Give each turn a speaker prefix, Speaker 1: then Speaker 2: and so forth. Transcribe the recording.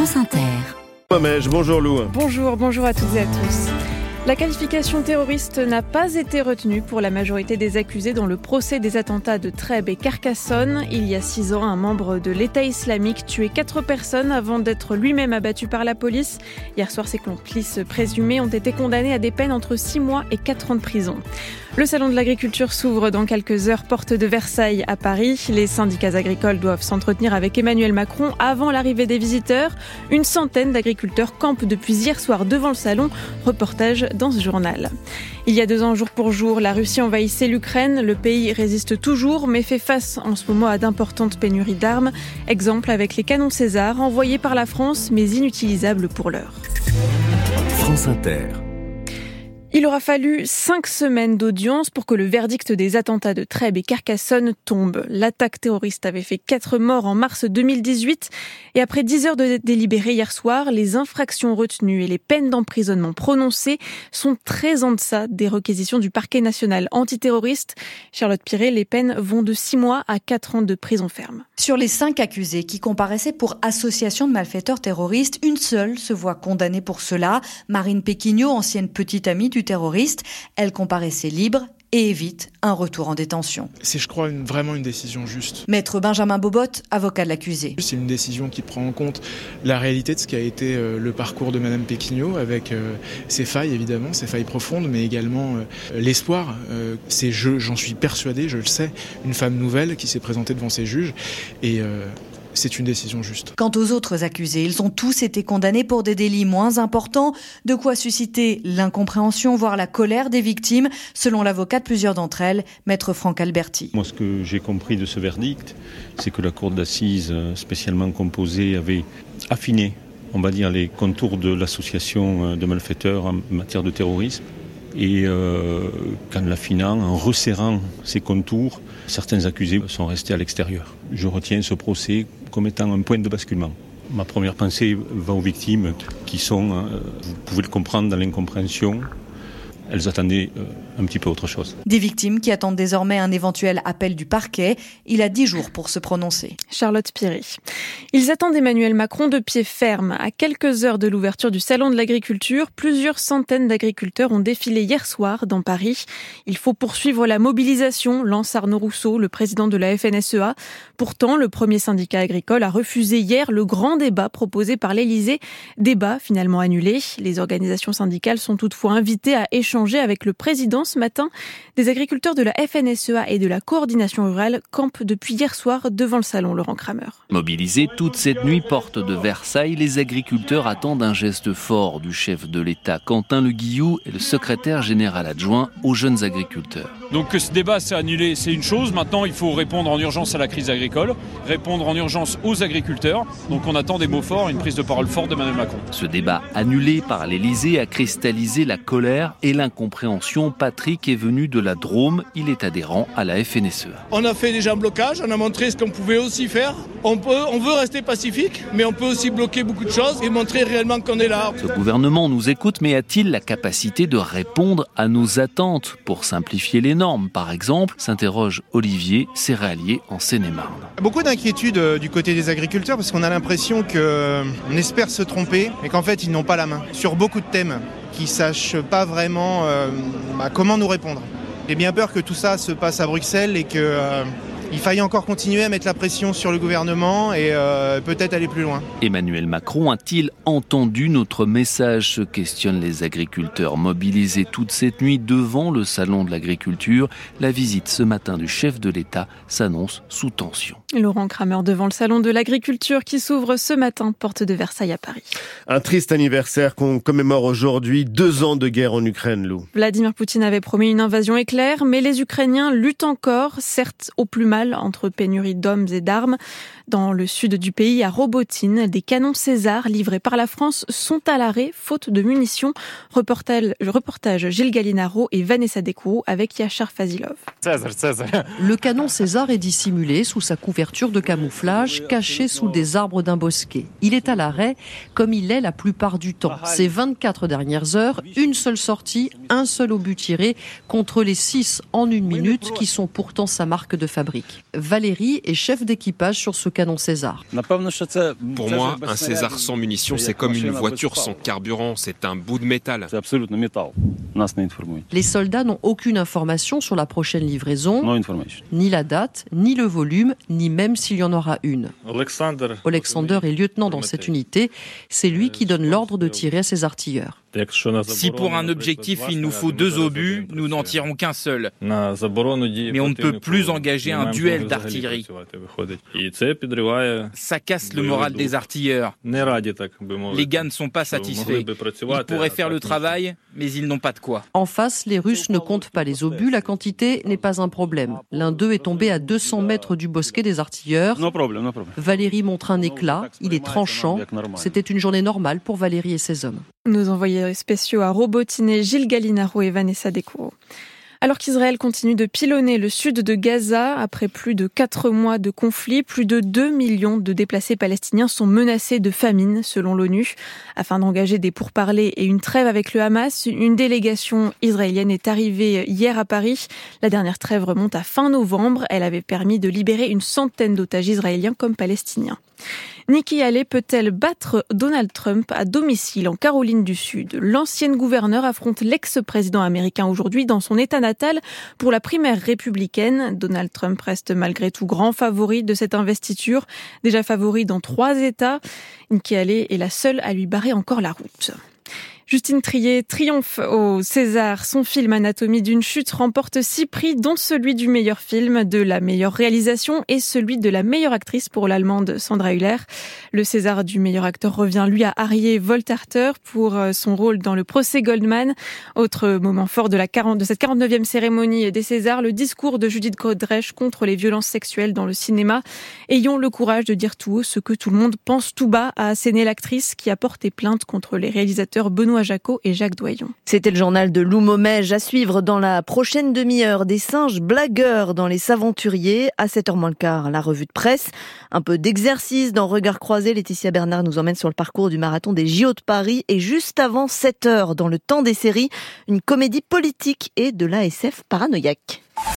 Speaker 1: France Inter.
Speaker 2: Bonjour Lou.
Speaker 3: Bonjour, bonjour à toutes et à tous. La qualification terroriste n'a pas été retenue pour la majorité des accusés dans le procès des attentats de Trèbes et Carcassonne. Il y a six ans, un membre de l'État islamique tuait quatre personnes avant d'être lui-même abattu par la police. Hier soir, ses complices présumés ont été condamnés à des peines entre six mois et quatre ans de prison. Le salon de l'agriculture s'ouvre dans quelques heures, porte de Versailles à Paris. Les syndicats agricoles doivent s'entretenir avec Emmanuel Macron avant l'arrivée des visiteurs. Une centaine d'agriculteurs campent depuis hier soir devant le salon. Reportage dans ce journal. Il y a deux ans, jour pour jour, la Russie envahissait l'Ukraine. Le pays résiste toujours, mais fait face en ce moment à d'importantes pénuries d'armes. Exemple avec les canons César envoyés par la France, mais inutilisables pour l'heure.
Speaker 1: France Inter.
Speaker 3: Il aura fallu cinq semaines d'audience pour que le verdict des attentats de Trèbes et Carcassonne tombe. L'attaque terroriste avait fait quatre morts en mars 2018 et après dix heures de délibéré hier soir, les infractions retenues et les peines d'emprisonnement prononcées sont très en deçà des requisitions du parquet national antiterroriste. Charlotte Piré, les peines vont de six mois à quatre ans de prison ferme.
Speaker 4: Sur les cinq accusés qui comparaissaient pour association de malfaiteurs terroristes, une seule se voit condamnée pour cela. Marine Péquignot, ancienne petite amie du terroriste. Elle comparaissait libre et évite un retour en détention.
Speaker 5: C'est, je crois, une, vraiment une décision juste.
Speaker 4: Maître Benjamin Bobot, avocat de l'accusé.
Speaker 5: C'est une décision qui prend en compte la réalité de ce qui a été euh, le parcours de Madame Péquignot, avec euh, ses failles évidemment, ses failles profondes, mais également euh, l'espoir. C'est, je, j'en suis persuadé, je le sais, une femme nouvelle qui s'est présentée devant ses juges et c'est une décision juste.
Speaker 4: Quant aux autres accusés, ils ont tous été condamnés pour des délits moins importants, de quoi susciter l'incompréhension, voire la colère des victimes, selon l'avocat de plusieurs d'entre elles, maître Franck Alberti.
Speaker 6: Moi, ce que j'ai compris de ce verdict, c'est que la cour d'assises spécialement composée avait affiné, on va dire, les contours de l'association euh, de malfaiteurs en matière de terrorisme. Et euh, qu'en l'affinant, en resserrant ces contours, certains accusés sont restés à l'extérieur. Je retiens ce procès comme étant un point de basculement. Ma première pensée va aux victimes qui sont, euh, vous pouvez le comprendre, dans l'incompréhension. Elles attendaient euh, un petit peu autre chose.
Speaker 4: Des victimes qui attendent désormais un éventuel appel du parquet. Il a dix jours pour se prononcer.
Speaker 3: Charlotte Piry. Ils attendent Emmanuel Macron de pied ferme. À quelques heures de l'ouverture du Salon de l'agriculture, plusieurs centaines d'agriculteurs ont défilé hier soir dans Paris. Il faut poursuivre la mobilisation, lance Arnaud Rousseau, le président de la FNSEA. Pourtant, le premier syndicat agricole a refusé hier le grand débat proposé par l'Élysée. Débat finalement annulé. Les organisations syndicales sont toutefois invitées à échanger avec le président ce matin. Des agriculteurs de la FNSEA et de la coordination rurale campent depuis hier soir devant le salon Laurent Kramer.
Speaker 7: Mobilisés toute cette nuit porte de Versailles, les agriculteurs attendent un geste fort du chef de l'État. Quentin Le Guillou est le secrétaire général adjoint aux jeunes agriculteurs.
Speaker 8: Donc que ce débat s'est annulé, c'est une chose. Maintenant, il faut répondre en urgence à la crise agricole, répondre en urgence aux agriculteurs. Donc on attend des mots forts, une prise de parole forte d'Emmanuel Macron.
Speaker 7: Ce débat annulé par l'Élysée a cristallisé la colère et l'incompréhension. Patrick est venu de la Drôme, il est adhérent à la FNSEA.
Speaker 9: On a fait déjà un blocage, on a montré ce qu'on pouvait aussi faire. On, peut, on veut rester pacifique, mais on peut aussi bloquer beaucoup de choses et montrer réellement qu'on est là.
Speaker 7: Ce gouvernement nous écoute, mais a-t-il la capacité de répondre à nos attentes Pour simplifier les normes, par exemple, s'interroge Olivier, céréalier en Seine-et-Marne.
Speaker 10: Beaucoup d'inquiétudes euh, du côté des agriculteurs parce qu'on a l'impression qu'on espère se tromper et qu'en fait ils n'ont pas la main sur beaucoup de thèmes qui sachent pas vraiment euh, bah, comment nous répondre. J'ai bien peur que tout ça se passe à Bruxelles et que euh, il faille encore continuer à mettre la pression sur le gouvernement et euh, peut-être aller plus loin.
Speaker 7: Emmanuel Macron a-t-il entendu notre message se questionnent les agriculteurs mobilisés toute cette nuit devant le salon de l'agriculture. La visite ce matin du chef de l'État s'annonce sous tension.
Speaker 3: Laurent Kramer devant le salon de l'agriculture qui s'ouvre ce matin, porte de Versailles à Paris.
Speaker 2: Un triste anniversaire qu'on commémore aujourd'hui, deux ans de guerre en Ukraine, Lou.
Speaker 3: Vladimir Poutine avait promis une invasion éclair, mais les Ukrainiens luttent encore, certes au plus mal, entre pénurie d'hommes et d'armes. Dans le sud du pays, à Robotine, des canons César livrés par la France sont à l'arrêt, faute de munitions. Reportage, reportage Gilles Gallinaro et Vanessa Descou avec Yachar Fazilov.
Speaker 11: Le canon César est dissimulé sous sa couverture de camouflage, caché sous des arbres d'un bosquet. Il est à l'arrêt, comme il est la plupart du temps. Ces 24 dernières heures, une seule sortie, un seul obus tiré, contre les 6 en une minute, qui sont pourtant sa marque de fabrique. Valérie est chef d'équipage sur ce canon César.
Speaker 12: Pour moi, un César sans munitions, c'est comme une voiture sans carburant, c'est un bout de métal.
Speaker 11: Les soldats n'ont aucune information sur la prochaine livraison, ni la date, ni le volume, ni même s'il y en aura une. Alexander. Est lieutenant dans cette unité, c'est lui qui donne l'ordre de tirer à ses artilleurs.
Speaker 13: Si pour un objectif il nous faut deux obus, nous n'en tirons qu'un seul. Mais on ne peut plus engager un duel d'artillerie. Ça casse le moral des artilleurs. Les gars ne sont pas satisfaits. Ils pourraient faire le travail, mais ils n'ont pas de quoi.
Speaker 11: En face, les Russes ne comptent pas les obus, la quantité n'est pas un problème. L'un d'eux est tombé à 200 mètres du bosquet des artilleurs. Valérie montre un éclat, il est tranchant. C'était une journée normale pour Valérie et ses hommes.
Speaker 3: Nos envoyés spéciaux à Robotiner, Gilles Gallinaro et Vanessa Descours. Alors qu'Israël continue de pilonner le sud de Gaza, après plus de quatre mois de conflit, plus de 2 millions de déplacés palestiniens sont menacés de famine, selon l'ONU. Afin d'engager des pourparlers et une trêve avec le Hamas, une délégation israélienne est arrivée hier à Paris. La dernière trêve remonte à fin novembre. Elle avait permis de libérer une centaine d'otages israéliens comme palestiniens. Nikki Haley peut-elle battre Donald Trump à domicile en Caroline du Sud? L'ancienne gouverneure affronte l'ex-président américain aujourd'hui dans son État natal pour la primaire républicaine. Donald Trump reste malgré tout grand favori de cette investiture, déjà favori dans trois États. Nikki Haley est la seule à lui barrer encore la route. Justine Trier triomphe au César. Son film Anatomie d'une chute remporte six prix, dont celui du meilleur film, de la meilleure réalisation et celui de la meilleure actrice pour l'allemande Sandra Hüller. Le César du meilleur acteur revient lui à Harry Voltarter pour euh, son rôle dans le procès Goldman. Autre moment fort de, la 40, de cette 49e cérémonie des Césars, le discours de Judith Godrèche contre les violences sexuelles dans le cinéma. Ayons le courage de dire tout haut ce que tout le monde pense tout bas, a asséné l'actrice qui a porté plainte contre les réalisateurs Benoît Jaco et Jacques Doyon.
Speaker 14: C'était le journal de Lou Momège à suivre dans la prochaine demi-heure. Des singes blagueurs dans les Saventuriers. À 7h moins le quart, la revue de presse. Un peu d'exercice dans Regard croisé. Laetitia Bernard nous emmène sur le parcours du marathon des JO de Paris. Et juste avant 7h, dans le temps des séries, une comédie politique et de l'ASF paranoïaque.